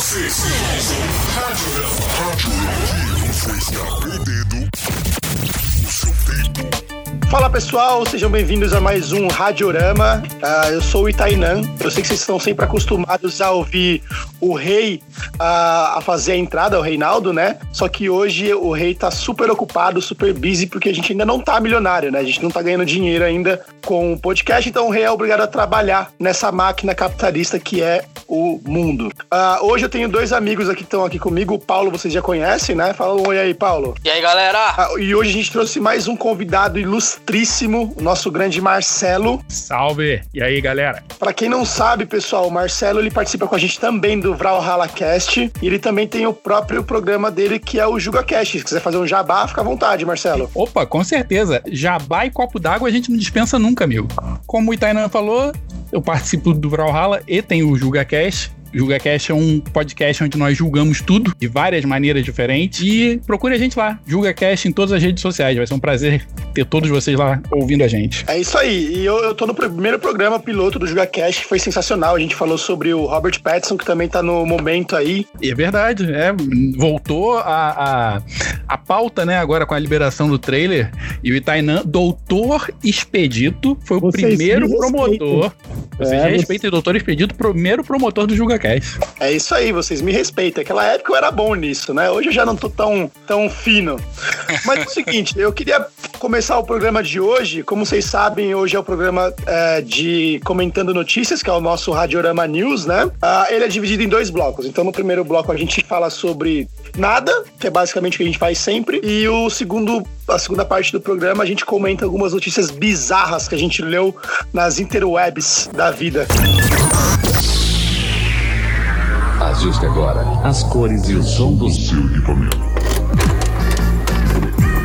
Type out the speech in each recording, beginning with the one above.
Você Rádio você está perdendo o seu tempo. Fala pessoal, sejam bem-vindos a mais um Radiorama. Uh, eu sou o Itainan. Eu sei que vocês estão sempre acostumados a ouvir o rei uh, a fazer a entrada, o Reinaldo, né? Só que hoje o rei tá super ocupado, super busy, porque a gente ainda não tá milionário, né? A gente não tá ganhando dinheiro ainda com o podcast, então o rei é obrigado a trabalhar nessa máquina capitalista que é o mundo. Uh, hoje eu tenho dois amigos aqui que estão aqui comigo. O Paulo, vocês já conhecem, né? Fala um oi aí, Paulo. E aí, galera? e hoje a gente trouxe mais um convidado ilustre ilustríssimo, o nosso grande Marcelo. Salve! E aí, galera? Para quem não sabe, pessoal, o Marcelo ele participa com a gente também do Valhalla Cast e ele também tem o próprio programa dele que é o Juga Cast. Se quiser fazer um jabá, fica à vontade, Marcelo. Opa, com certeza. Jabá e copo d'água a gente não dispensa nunca, amigo. Como o Itainan falou, eu participo do Valhalla e tenho o Juga Cast JulgaCast é um podcast onde nós julgamos tudo de várias maneiras diferentes. E procure a gente lá, JulgaCast em todas as redes sociais. Vai ser um prazer ter todos vocês lá ouvindo a gente. É isso aí. E eu, eu tô no primeiro programa piloto do JulgaCast, que foi sensacional. A gente falou sobre o Robert Pattinson, que também tá no momento aí. E é verdade, é. Voltou a, a, a pauta, né, agora com a liberação do trailer. E o Itainan, Doutor Expedito, foi o vocês primeiro promotor. Vocês é, respeitam o Doutor Expedito, primeiro promotor do É isso aí, vocês me respeitam. Aquela época eu era bom nisso, né? Hoje eu já não tô tão, tão fino. Mas é o seguinte, eu queria começar o programa de hoje. Como vocês sabem, hoje é o programa é, de Comentando Notícias, que é o nosso Radiorama News, né? Uh, ele é dividido em dois blocos. Então, no primeiro bloco, a gente fala sobre nada, que é basicamente o que a gente faz sempre. E o segundo, a segunda parte do programa, a gente comenta algumas notícias bizarras que a gente leu nas interwebs da vida. Ajuste agora as cores e o som do seu equipamento.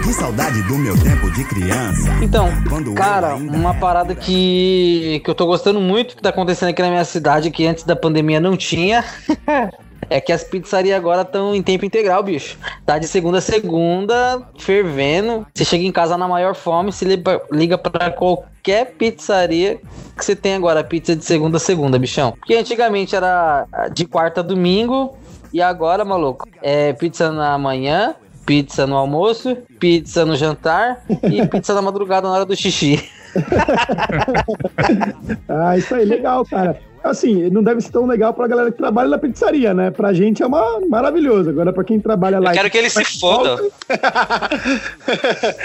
Que saudade do meu tempo de criança. Então, cara, uma parada que, que eu tô gostando muito que tá acontecendo aqui na minha cidade, que antes da pandemia não tinha. é que as pizzarias agora estão em tempo integral, bicho. Tá de segunda a segunda, fervendo. Você chega em casa na maior fome, se liga para qualquer pizzaria que você tem agora, pizza de segunda a segunda, bichão. Porque antigamente era de quarta a domingo, e agora, maluco, é pizza na manhã, pizza no almoço, pizza no jantar e pizza na madrugada na hora do xixi. ah, isso aí, legal, cara assim, não deve ser tão legal pra galera que trabalha na pizzaria, né? Pra gente é uma maravilhoso. Agora, pra quem trabalha lá. Eu quero que ele se foda.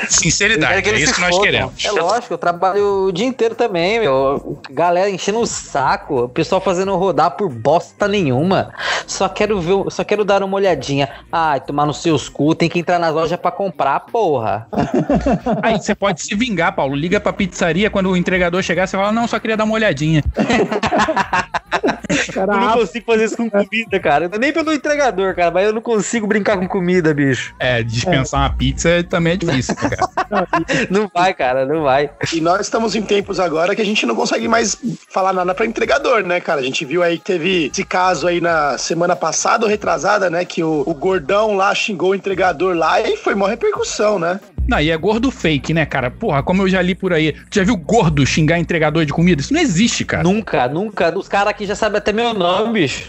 Sinceridade, que é isso que nós queremos. É lógico, eu trabalho o dia inteiro também, meu. Galera enchendo o saco, o pessoal fazendo rodar por bosta nenhuma. Só quero ver, só quero dar uma olhadinha. Ai, tomar nos seus cu, tem que entrar nas lojas pra comprar, porra. Aí você pode se vingar, Paulo. Liga pra pizzaria quando o entregador chegar, você fala, não, só queria dar uma olhadinha. Cara, eu não consigo fazer isso com comida, cara. Nem pelo entregador, cara, mas eu não consigo brincar com comida, bicho. É, dispensar é. uma pizza também é difícil, cara. não vai, cara, não vai. E nós estamos em tempos agora que a gente não consegue mais falar nada pra entregador, né, cara? A gente viu aí que teve esse caso aí na semana passada ou retrasada, né? Que o, o gordão lá xingou o entregador lá e foi uma repercussão, né? Não, e é gordo fake, né, cara? Porra, como eu já li por aí. Já viu gordo xingar entregador de comida? Isso não existe, cara. Nunca, nunca. Os caras aqui já sabem até meu nome, bicho.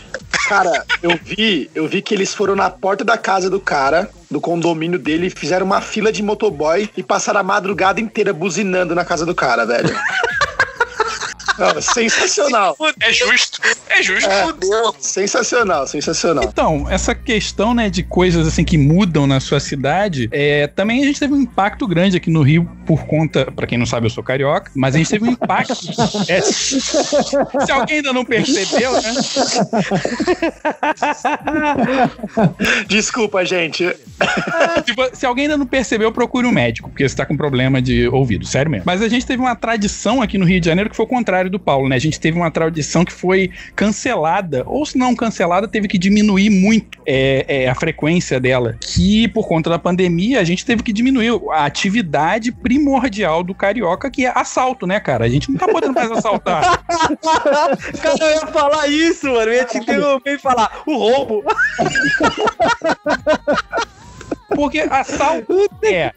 Cara, eu vi, eu vi que eles foram na porta da casa do cara, do condomínio dele, fizeram uma fila de motoboy e passaram a madrugada inteira buzinando na casa do cara, velho. Não, sensacional. É justo. É justo. É, sensacional, sensacional. Então, essa questão, né, de coisas assim que mudam na sua cidade, é, também a gente teve um impacto grande aqui no Rio por conta, para quem não sabe, eu sou carioca, mas a gente teve um impacto. é, se alguém ainda não percebeu, né? Desculpa, gente. se, se, alguém ainda não percebeu, procure um médico, porque você tá com problema de ouvido, sério mesmo. Mas a gente teve uma tradição aqui no Rio de Janeiro que foi o contrário do Paulo, né? A gente teve uma tradição que foi cancelada, ou se não cancelada, teve que diminuir muito é, é, a frequência dela. Que por conta da pandemia, a gente teve que diminuir a atividade primordial do carioca, que é assalto, né, cara? A gente não tá podendo mais assaltar. cara, eu ia falar isso, mano. Eu ia te interromper e falar o roubo. Porque assalto é.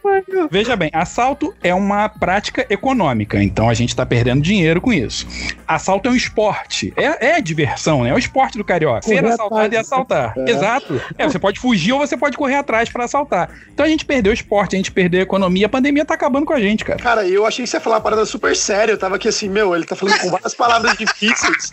Veja bem, assalto é uma prática econômica, então a gente tá perdendo dinheiro com isso. Assalto é um esporte. É, é diversão, né? É o esporte do carioca. Ser Correr assaltado atrás, e assaltar. é. Exato. É, você pode fugir ou você pode correr atrás pra assaltar. Então a gente perdeu o esporte, a gente perdeu a economia, a pandemia tá acabando com a gente, cara. Cara, eu achei que você ia falar uma parada super séria. Eu tava aqui assim, meu, ele tá falando com várias palavras difíceis.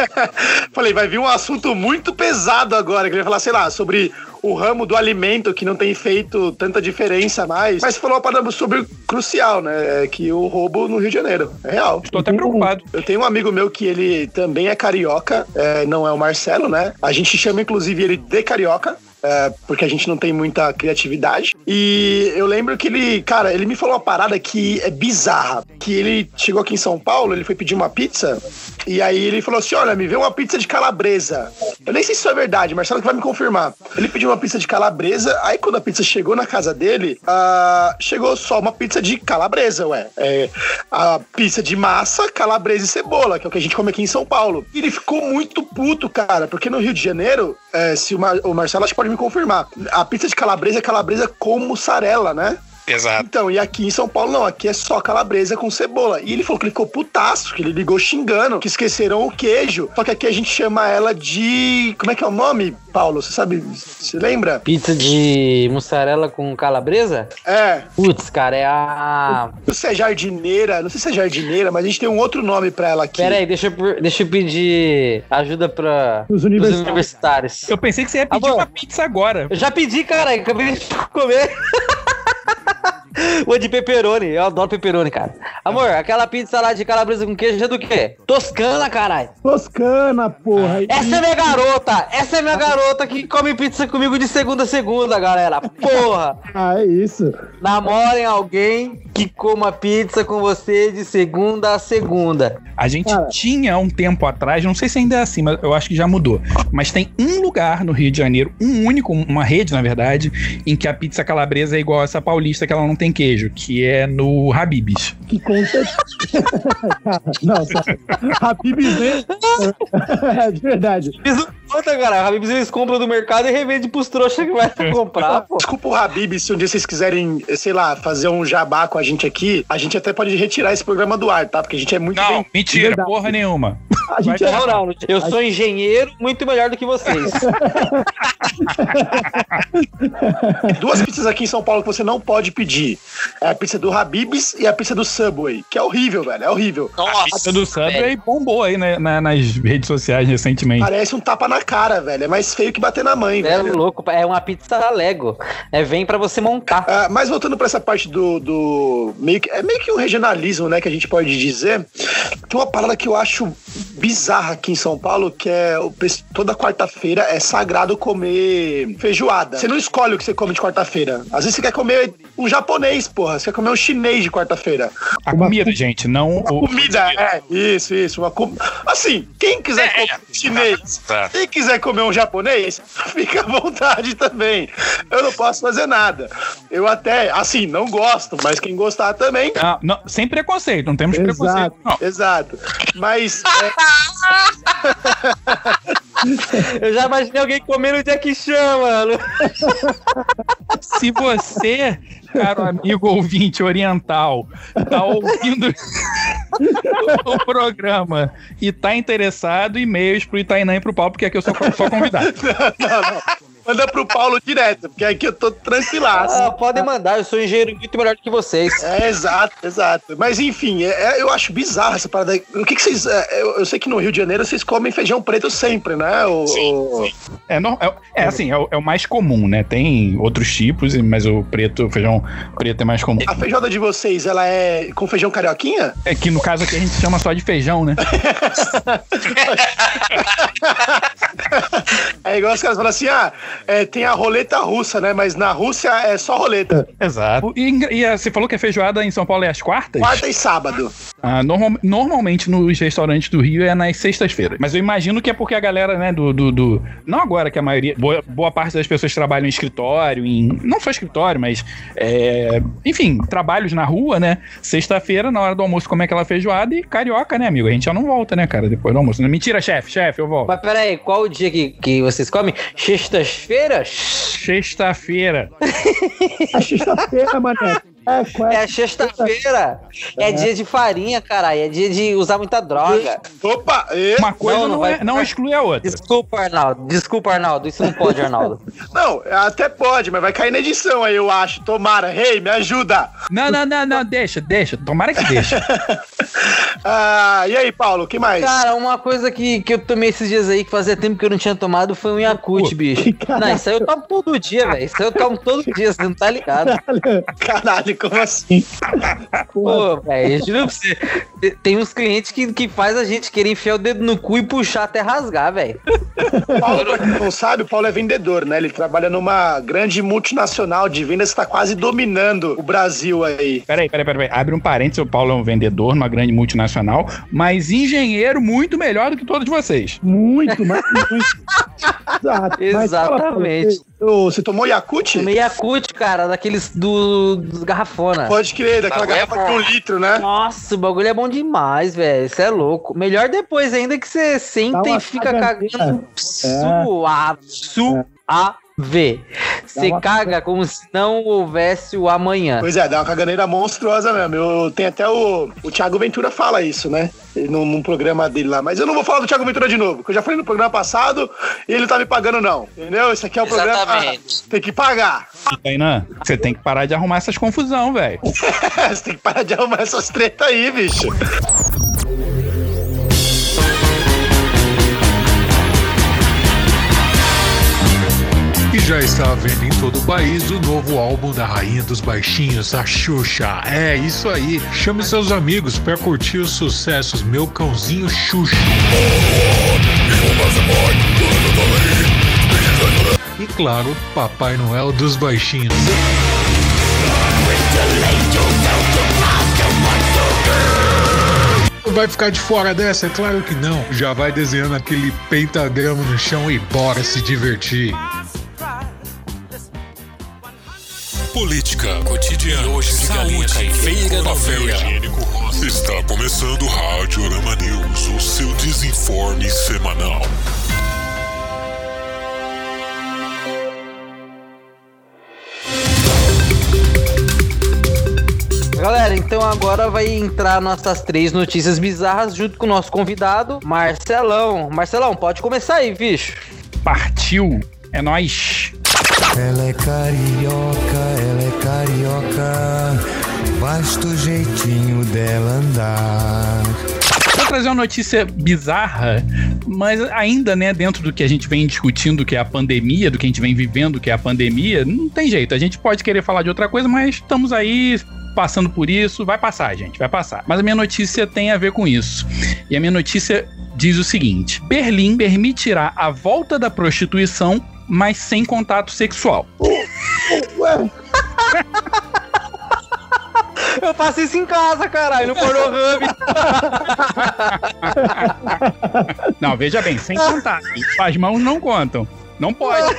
Falei, vai vir um assunto muito pesado agora, que ele vai falar, sei lá, sobre o ramo do alimento que não tem feito tanta diferença mais. Mas falou uma parada super crucial, né? É que o roubo no Rio de Janeiro. É real. Estou até preocupado. Eu tenho um amigo meu que ele também é carioca, é, não é o Marcelo, né? A gente chama inclusive ele de carioca. É, porque a gente não tem muita criatividade. E eu lembro que ele, cara, ele me falou uma parada que é bizarra. Que ele chegou aqui em São Paulo, ele foi pedir uma pizza. E aí ele falou assim: Olha, me vê uma pizza de calabresa. Eu nem sei se isso é verdade, Marcelo que vai me confirmar. Ele pediu uma pizza de calabresa, aí quando a pizza chegou na casa dele, ah, chegou só uma pizza de calabresa, ué. É, a pizza de massa, calabresa e cebola, que é o que a gente come aqui em São Paulo. E ele ficou muito puto, cara, porque no Rio de Janeiro, é, se o, Mar- o Marcelo acho que pode me confirmar, a pizza de calabresa é calabresa com mussarela, né? Exato. Então, e aqui em São Paulo não, aqui é só calabresa com cebola. E ele falou que ele ficou putaço, que ele ligou xingando, que esqueceram o queijo. Só que aqui a gente chama ela de. Como é que é o nome, Paulo? Você sabe? Você lembra? Pizza de mussarela com calabresa? É. Putz, cara, é a. Não sei se é jardineira, não sei se é jardineira, mas a gente tem um outro nome pra ela aqui. Pera aí, deixa eu, deixa eu pedir ajuda pra Os os universitários. universitários. Eu pensei que você ia pedir Amor. uma pizza agora. Eu já pedi, cara, acabei de comer. Uma de pepperoni, eu adoro pepperoni, cara. Amor, aquela pizza lá de calabresa com queijo é do quê? Toscana, caralho. Toscana, porra. E- Essa é minha garota, essa é minha garota que come pizza comigo de segunda a segunda, galera. Porra, Ah, é isso. namorem alguém que coma pizza com você de segunda a segunda. A gente Cara. tinha um tempo atrás, não sei se ainda é assim, mas eu acho que já mudou. Mas tem um lugar no Rio de Janeiro, um único, uma rede, na verdade, em que a pizza calabresa é igual essa paulista que ela não tem queijo, que é no Habib's. Que conta. não, sério. Habib's vem. É de verdade. Não contam, cara. Habib's eles compram do mercado e revende pros trouxas que vai comprar, pô. Desculpa o Habib, se um dia vocês quiserem, sei lá, fazer um jabá com a gente aqui, a gente até pode retirar esse programa do ar, tá? Porque a gente é muito Não, bem. mentira, Verdade. porra nenhuma. A gente é. Não, não, eu sou engenheiro muito melhor do que vocês. Duas pizzas aqui em São Paulo que você não pode pedir. É a pizza do Habib's e a pizza do Subway, que é horrível, velho. É horrível. A Nossa. pizza do Subway bombou aí né, na- nas redes sociais recentemente. Parece um tapa na cara, velho. É mais feio que bater na mãe, É velho. louco, é uma pizza Lego. É vem pra você montar. Ah, mas voltando pra essa parte do, do meio que, é meio que um regionalismo, né, que a gente pode dizer. Tem uma parada que eu acho bizarra aqui em São Paulo, que é o toda quarta-feira é sagrado comer feijoada. Você não escolhe o que você come de quarta-feira. Às vezes você quer comer um japonês, porra. Você quer comer um chinês de quarta-feira. A comida, gente, não o. Comida, é. Isso, isso. Uma com... Assim, quem quiser É, comer é. chinês, Tá. quem quiser comer um japonês, fica à vontade também. Eu não posso fazer nada. Eu até, assim, não gosto, mas quem gostar também. Ah, não, sem preconceito, não temos Exato. preconceito. Não. Exato. Mas é, Eu já imaginei alguém comendo Jack Chan, mano. Se você, caro amigo ouvinte oriental, tá ouvindo o programa e tá interessado, e-mails pro Itainã e pro Paulo, porque aqui eu sou, sou convidado. não, não. Manda pro Paulo direto, porque aqui eu tô tranquilaço. Ah, podem mandar, eu sou engenheiro muito melhor do que vocês. É, exato, exato. Mas enfim, é- é- eu acho bizarro essa parada. aí. O que, que vocês. é, eu, eu sei que no Rio de Janeiro vocês comem feijão preto sempre, né? O, o- É, no- é, é assim, é o, é o mais comum, né? Tem outros tipos, mas o preto, o feijão preto é mais comum. A feijoada de vocês, ela é com feijão carioquinha? É que no caso aqui a gente chama só de feijão, né? É igual os caras falam assim: ah, é, tem a roleta russa, né? Mas na Rússia é só roleta. Exato. E, e, ah, você falou que a feijoada em São Paulo é às quartas? Quarta e sábado. Ah, normal- normalmente nos restaurantes do Rio é nas sextas-feiras. Mas eu imagino que é porque a galera, né, do. do, do- não agora, que a maioria. Boa, boa parte das pessoas trabalham em escritório, em. Não só escritório, mas. é, enfim, trabalhos na rua, né? Sexta-feira, na hora do almoço, come aquela feijoada e carioca, né, amigo? A gente já não volta, né, cara, depois do almoço. Mentira, chefe, chefe, eu volto. Mas peraí, qual o dia que, que vocês vocês comem? Sextas-feiras? Sexta-feira. A sexta-feira, mané. É, qual É sexta-feira. É dia de farinha, caralho. É dia de usar muita droga. Opa! E... Uma coisa Não, não, não vai- é- não exclui a outra. Desculpa, Arnaldo. Desculpa, Arnaldo. Isso não pode, Arnaldo. Não, até pode, mas vai cair na edição aí, eu acho. Tomara. Rei, me ajuda. Não, não, não, não, deixa, deixa. Tomara que deixa. Ah, e aí, Paulo, o que mais? Cara, uma coisa que, que eu tomei esses dias aí, que fazia tempo que eu não tinha tomado, foi um Yakult, bicho. Não, isso aí eu tomo todo dia, velho. Isso aí eu tomo todo dia, você não tá ligado. Caralho, como assim? Pô, velho, juro pra você. te- Tem uns clientes que, que faz a gente querer enfiar o dedo no cu e puxar até rasgar, velho. Paulo, pra quem não sabe, o Paulo é vendedor, né? Ele trabalha numa grande multinacional de vendas que tá quase dominando o Brasil aí. Peraí, peraí, peraí. Abre um parênteses, o Paulo é um vendedor numa grande multinacional, mas engenheiro muito melhor do que todos vocês. Muito, mas muito. Exato. Exatamente. você- tomou Yakut? Tomei Yakult, cara, daqueles do, dos garrafona. Pode crer, daquela Bagulho é garrafa com um litro, né? Nossa, o bagulho é bom demais, velho. Isso é louco. Melhor depois ainda que você senta e fica cagando suave. Suave. Você uma caga como se não houvesse o amanhã. Pois é, dá uma caganeira monstruosa mesmo. Eu, tem até o. O Thiago Ventura fala isso, né? Num, num programa dele lá. Mas eu não vou falar do Thiago Ventura de novo, porque eu já falei no programa passado e ele tá me pagando, não. Entendeu? Esse aqui é o programa. Exatamente. Tem que pagar. Tainan, você tem que parar de arrumar essas confusão, velho. Você tem que parar de arrumar essas tretas aí, bicho. Já está à venda em todo o país o novo álbum da Rainha dos Baixinhos, a Xuxa. É isso aí. Chame seus amigos para curtir os sucessos Meu Cãozinho Xuxa. E claro, Papai Noel dos Baixinhos. Vai ficar de fora dessa? É claro que não. Já vai desenhando aquele pentagrama no chão e bora se divertir. Política, cotidiano, hoje de galinha meia. higiênico rosa. Está começando o Rádio Orama News, o seu desinforme semanal. Galera, então agora vai entrar nossas três notícias bizarras junto com o nosso convidado, Marcelão. Marcelão, pode começar aí, bicho. Partiu. É nóis. Ela é carioca, ela é carioca, basta o jeitinho dela andar. Vou trazer uma notícia bizarra, mas ainda, né, dentro do que a gente vem discutindo, que é a pandemia, do que a gente vem vivendo, que é a pandemia, não tem jeito. A gente pode querer falar de outra coisa, mas estamos aí passando por isso. Vai passar, gente, vai passar. Mas a minha notícia tem a ver com isso. E a minha notícia diz o seguinte: Berlim permitirá a volta da prostituição, mas sem contato sexual. Ué, Eu faço isso em casa, caralho, no Pornhub. Não, veja bem, sem contato. As mãos não contam. Não pode.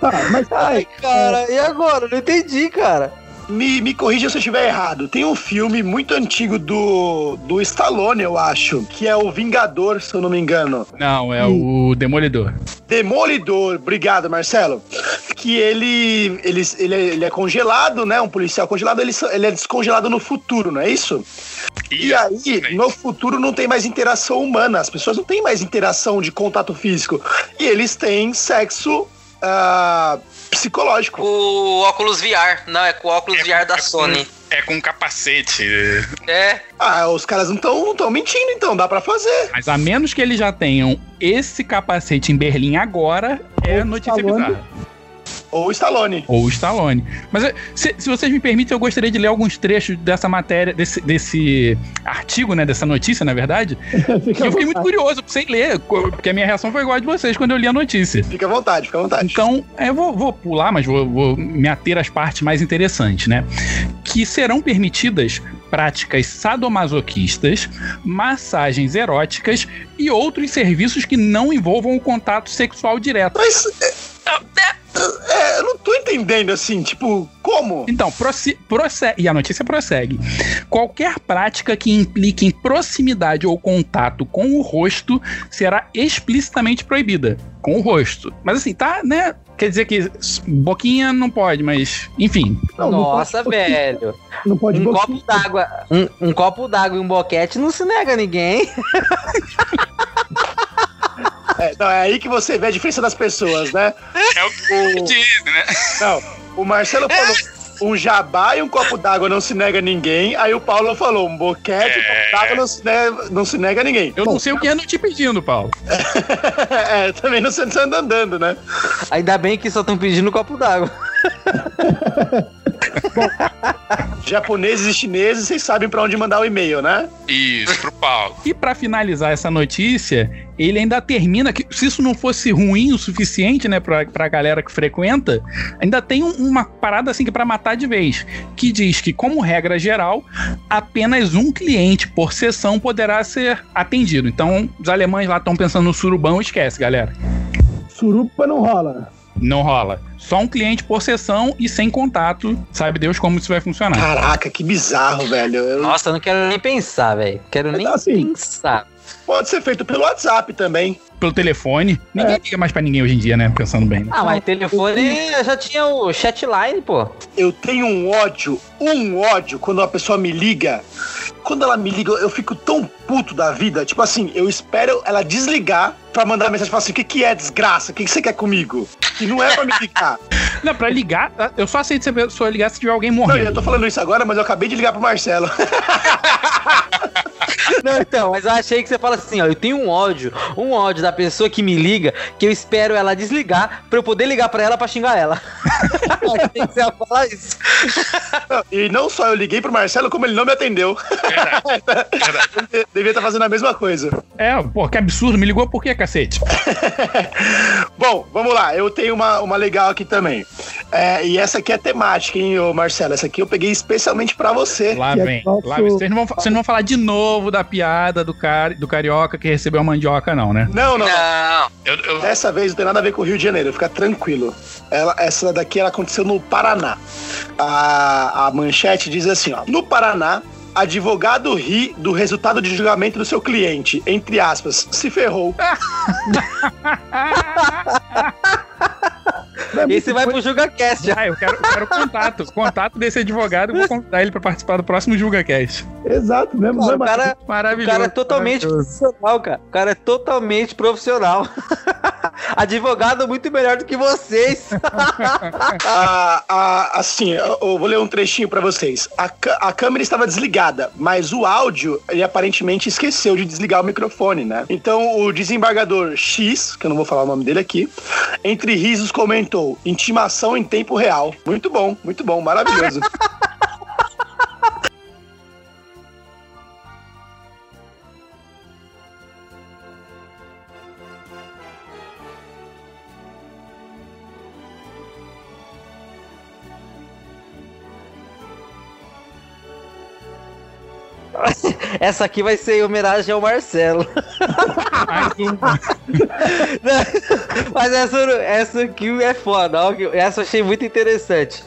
tá, mas Ai, cara, e agora? Não entendi, cara. Me, me corrija se eu estiver errado. Tem um filme muito antigo do, do Stallone, eu acho, que é o Vingador, se eu não me engano. Não, é o Demolidor. Demolidor, obrigado, Marcelo. Que ele, ele, ele, é, ele é congelado, né? Um policial congelado, ele, ele é descongelado no futuro, não é isso? E aí, no futuro não tem mais interação humana, as pessoas não têm mais interação de contato físico. E eles têm sexo ah, psicológico. O óculos VR. Não, é com o óculos VR da Sony. É com capacete. É. Ah, os caras não estão mentindo, então, dá pra fazer. Mas a menos que eles já tenham esse capacete em Berlim agora, é notícia Stallone. bizarra. Ou o Stallone. Ou o Stallone. Mas eh, se, se vocês me permitem, eu gostaria de ler alguns trechos dessa matéria, desse, desse artigo, né? Dessa notícia, na verdade. eu fiquei muito curioso, sem ler, porque a minha reação foi igual a de vocês quando eu li a notícia. Fica à vontade, fica à vontade. Então, eu vou, vou pular, mas vou, vou me ater às partes mais interessantes, né? Que serão permitidas práticas sadomasoquistas, massagens eróticas e outros serviços que não envolvam o contato sexual direto. Mas. É, é, eu não tô entendendo assim, tipo, como? Então, prosse- prossegue. E a notícia prossegue. Qualquer prática que implique em proximidade ou contato com o rosto será explicitamente proibida. Com o rosto. Mas assim, tá, né? Quer dizer que boquinha não pode, mas. Enfim. Não, não Nossa, pode- velho. Não pode Um boquinha. copo d'água. Um, um copo d'água e um boquete não se nega a ninguém. É, não, é aí que você vê a diferença das pessoas, né? É o que diz, né? Não, o Marcelo falou um jabá e um copo d'água não se nega a ninguém. Aí o Paulo falou um boquete e um copo d'água não, se nega- não se nega a ninguém. Eu não sei o que é não te pedindo, Paulo. é, também não se anda andando, né? Ainda bem que só estão pedindo um copo d'água. Japoneses e chineses, vocês sabem pra onde mandar o e-mail, né? Isso, pro Paulo. E pra finalizar essa notícia, ele ainda termina que se isso não fosse ruim o suficiente, né, pra, pra galera que frequenta, ainda tem um- uma parada assim que é pra matar de vez, que diz que como regra geral, apenas um cliente por sessão poderá ser atendido. Então, os alemães lá estão pensando no surubão, esquece, galera. Surupa não rola. Não rola. Só um cliente por sessão e sem contato. Sabe Deus como isso vai funcionar. Caraca, que bizarro, velho. Eu- Nossa, eu não quero nem pensar, velho. Quero nem assim. pensar. Pode ser feito pelo WhatsApp também. Pelo telefone. Ninguém liga mais pra ninguém hoje em dia, né? Pensando bem. Né? Ah, mas telefone já tinha o chatline, pô. Eu tenho um ódio, um ódio quando uma pessoa me liga. Quando ela me liga, eu fico tão puto da vida. Tipo assim, eu espero ela desligar pra mandar mensagem e falar assim: o que, que é desgraça? O que, que você quer comigo? Que não é pra me ligar. Não, pra ligar, eu só aceito se a pessoa ligar se tiver alguém Não, morrendo. eu tô falando isso agora, mas eu acabei de ligar pro Marcelo. Não, então, mas eu achei que você fala assim, ó, eu tenho um ódio, um ódio da pessoa que me liga, que eu espero ela desligar pra eu poder ligar pra ela pra xingar ela. Achei que você ia falar isso. E não só eu liguei pro Marcelo, como ele não me atendeu. Ele Devia estar fazendo a mesma coisa. É, pô, que absurdo. Me ligou por quê, cacete? Bom, vamos lá. Eu tenho uma, uma legal aqui também. É, e essa aqui é temática, hein, ô Marcelo? Essa aqui eu peguei especialmente pra você. Lá é vem. nosso- Lá vem. Vocês não, vão, vocês não vão falar de novo da piada do, cari, do carioca que recebeu a mandioca, não, né? Não, não. Não, eu, eu, Dessa vez não tem nada a ver com o Rio de Janeiro, fica tranquilo. Ela, essa daqui ela aconteceu no Paraná. A, a manchete diz assim: ó, no Paraná, advogado ri do resultado de julgamento do seu cliente. Entre aspas, se ferrou. Esse vai pro JugaCast. Ah, eu quero, eu quero contato. Contato desse advogado. Eu vou convidar ele pra participar do próximo JulgaCast. Exato, mesmo. Cara, não o é cara, o Maravilhoso. cara é totalmente maravilhoso. profissional, cara. O cara é totalmente profissional. Advogado muito melhor do que vocês. A- a- assim, eu, vou ler um trechinho pra vocês. A, a câmera estava desligada, mas o áudio, ele aparentemente esqueceu de desligar o microfone, né? Então o desembargador X, que eu não vou falar o nome dele aqui, entre risos comentou: intimação em tempo real. Muito bom, muito bom, maravilhoso. Essa aqui vai ser em homenagem ao Marcelo. Mas essa, essa aqui é foda, essa eu achei muito interessante.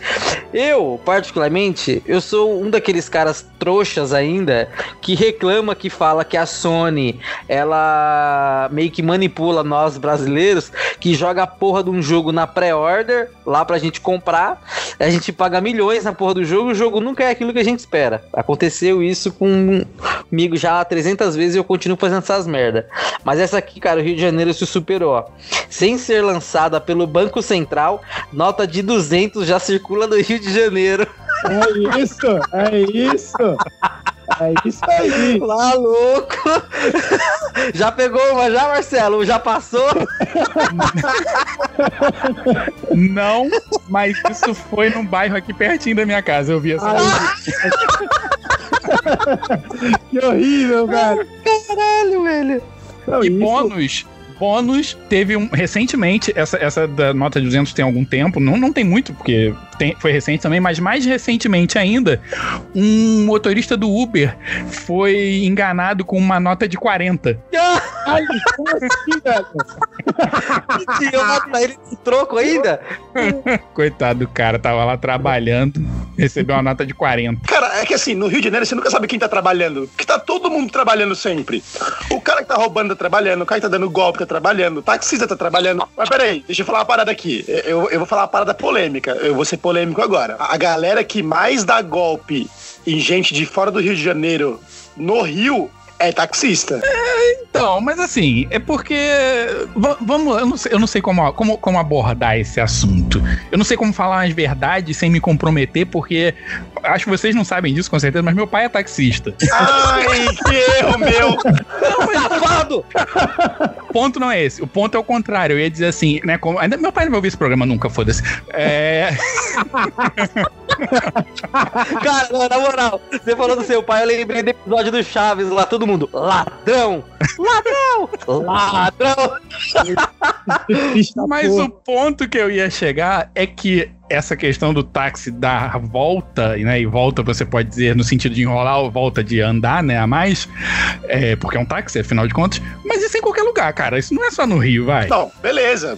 Eu, particularmente, eu sou um daqueles caras trouxas ainda que reclama que fala que a Sony ela meio que manipula nós brasileiros, que joga a porra de um jogo na pré-order lá pra gente comprar, a gente paga milhões na porra do jogo, o jogo nunca é aquilo que a gente espera. Aconteceu isso comigo já 300 vezes e eu continuo fazendo essas merda. Mas essa aqui, cara, o Rio de Janeiro se superou. ó. Sem ser lançada pelo Banco Central, nota de 200 já circula no Rio de Janeiro. É isso, é isso. É isso aí. Lá, louco! Já pegou uma já, Marcelo? Já passou? Não, mas isso foi num bairro aqui pertinho da minha casa. Eu vi essa. Que horrível, cara. Caralho, velho. Não, E isso- bônus, bônus, teve um. Recentemente, essa, essa da nota de 200 tem algum tempo, não, não tem muito, porque tem- foi recente também, mas mais recentemente ainda, um motorista do Uber foi enganado com uma nota de 40. Ai, como assim, velho? Mentira, eu mato pra ele de troco ainda? Coitado do cara, tava lá trabalhando, recebeu uma nota de 40. Cara, é que assim, no Rio de Janeiro você nunca sabe quem tá trabalhando. Porque tá todo mundo trabalhando sempre. O cara que tá roubando tá trabalhando, o cara que tá dando golpe tá trabalhando, o taxista tá trabalhando. Mas peraí, deixa eu falar uma parada aqui. Eu, eu vou falar uma parada polêmica. Eu vou ser polêmico agora. A galera que mais dá golpe em gente de fora do Rio de Janeiro no Rio é taxista. Então, mas assim, é porque. va- Vamos, eu não sei, eu não sei como, como, como abordar esse assunto. Eu não sei como falar as verdades sem me comprometer, porque acho que vocês não sabem disso com certeza, mas meu pai é taxista. Ai, que erro meu! Safado! O ponto não é esse. O ponto é o contrário. Eu ia dizer assim, né? Como, ainda, meu pai não vai ouvir esse programa nunca, foda-se. É. Cara, não, na moral, você falou do seu pai, eu lembrei do episódio do Chaves lá, todo mundo, ladrão! Ladrão! Ladrão! Mas o ponto que eu ia chegar é que essa questão do táxi dar volta, né? E volta você pode dizer no sentido de enrolar ou volta de andar, né? A mais, é, porque é um táxi, afinal de contas. Mas isso em qualquer lugar, cara. Isso não é só no Rio, vai. Então, beleza.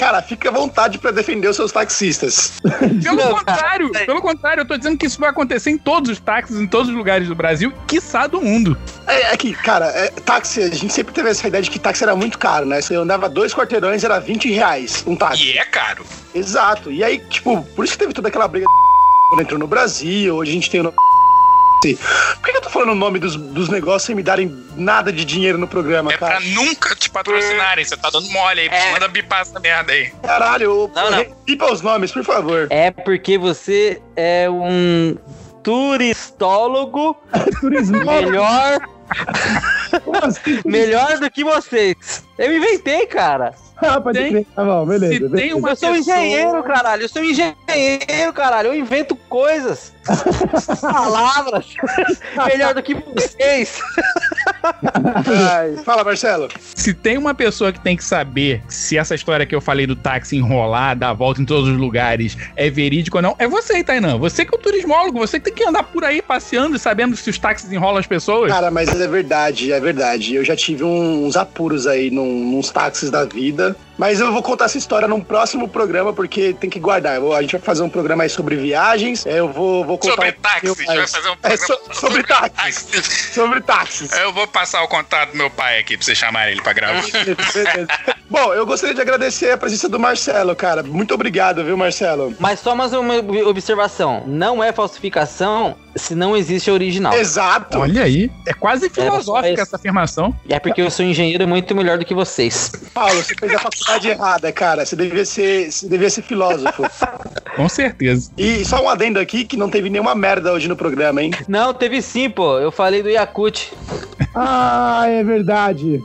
Cara, fica à vontade pra defender os seus taxistas. Pelo Não, contrário, cara. pelo contrário, eu tô dizendo que isso vai acontecer em todos os táxis, em todos os lugares do Brasil, quiçá do mundo. É, é que, cara, é, táxi, a gente sempre teve essa ideia de que táxi era muito caro, né? Você andava dois quarteirões, era 20 reais um táxi. E é caro. Exato. E aí, tipo, por isso que teve toda aquela briga quando entrou no Brasil, hoje a gente tem o. Por que que eu tô falando o nome dos, dos negócios sem me darem nada de dinheiro no programa, É pra cara? nunca te patrocinarem. Você tá dando mole aí. É. Manda bipar essa merda aí. Caralho, Não, não. pipa os nomes, por favor. É porque você é um turistólogo Turismo. melhor, assim? melhor do que vocês. Eu inventei, cara. Ah, pode Tem- crer. Tá bom, beleza. Se tem beleza. uma Eu sou pessoa- engenheiro, caralho. Eu sou engenheiro, caralho. Eu invento coisas. Palavras. Melhor do que vocês. Ai, fala, Marcelo. Se tem uma pessoa que tem que saber se essa história que eu falei do táxi enrolar, dar a volta em todos os lugares, é verídico ou não, é você, Tainan. Você que é o turismólogo, você que tem que andar por aí passeando e sabendo se os táxis enrolam as pessoas. Cara, mas é verdade, é verdade. Eu já tive uns apuros aí num, nos táxis da vida. Mas eu vou contar essa história num próximo programa, porque tem que guardar. Eu vou- a gente vai fazer um programa aí sobre viagens. é, Eu vou, vou contar. Sobre um táxi. A gente vai fazer um É, programa so- sobre táxis. Sobre táxis. Eu vou passar o contato do meu pai aqui pra você chamar ele pra gravar. Bom, eu gostaria de agradecer a presença do Marcelo, cara. Muito obrigado, viu, Marcelo? Mas só mais uma observação. Não é falsificação se não existe a original. Exato. Olha aí, é quase só filosófica isso. essa afirmação. É porque eu sou engenheiro muito melhor do que vocês. Paulo, você fez a faculdade errada, cara. Você devia ser, você devia ser filósofo. Com certeza. E só um adendo aqui que não teve nenhuma merda hoje no programa, hein? Não, teve sim, pô. Eu falei do Yakut. Ah, é verdade.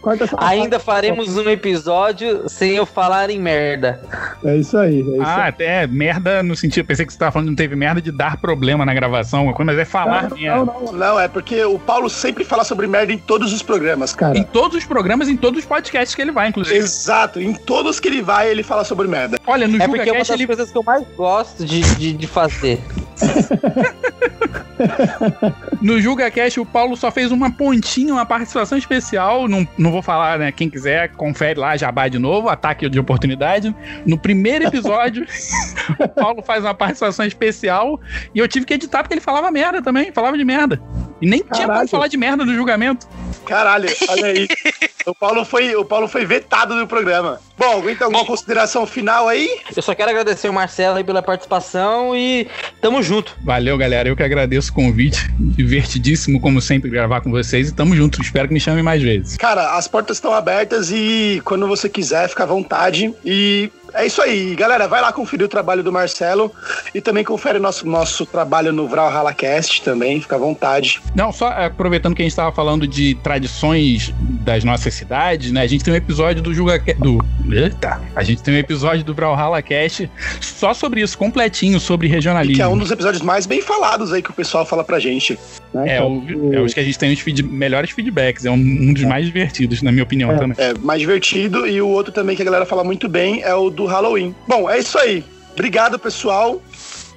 Corta essa Ainda faremos um episódio sem eu falar em merda. É isso aí. É isso Ah, aí. até merda no sentido, pensei que você tava falando que não teve merda de dar problema na gravação, mas é falar Não, merda. não, não. Não, é porque o Paulo sempre fala sobre merda em todos os programas. Cara, Em todos os programas, em todos os podcasts que ele vai, inclusive. Exato, em todos que ele vai, ele fala sobre merda. Olha, no É porque é uma das ele coisas que eu mais gosto de, de, de fazer. No JugaCast, o Paulo só fez uma pontinha, uma participação especial. Não, não vou falar, né? Quem quiser, confere lá, jabá de novo, ataque de oportunidade. No primeiro episódio, o Paulo faz uma participação especial e eu tive que editar porque ele falava merda também, falava de merda. E nem tinha como Caralho. falar de merda no julgamento. Caralho, olha aí. o, Paulo foi, o Paulo foi vetado do programa. Bom, alguém tem alguma consideração final aí? Eu só quero agradecer o Marcelo aí pela participação e tamo junto. Valeu, galera. Eu que agradeço o convite. Divertidíssimo, como sempre, gravar com vocês. E tamo junto. Espero que me chamem mais vezes. Cara, as portas estão abertas e quando você quiser, fica à vontade. E é isso aí. Galera, vai lá conferir o trabalho do Marcelo e também confere nosso, nosso trabalho no Vral Cast também, fica à vontade. Não, só aproveitando que a gente estava falando de tradições das nossas cidades, né? A gente tem um episódio do Julga do Eita, a gente tem um episódio do Brawlhalla Cast só sobre isso, completinho, sobre E regionalismo. que é um dos episódios mais bem falados aí que o pessoal fala pra gente. Né? É, que o, é os que a gente tem os feed- melhores feedbacks. É um, um dos mais divertidos, na minha opinião, também. É, mais divertido. E o outro também que a galera fala muito bem é o do Halloween. Bom, é isso aí. Obrigado, pessoal.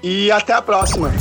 E até a próxima.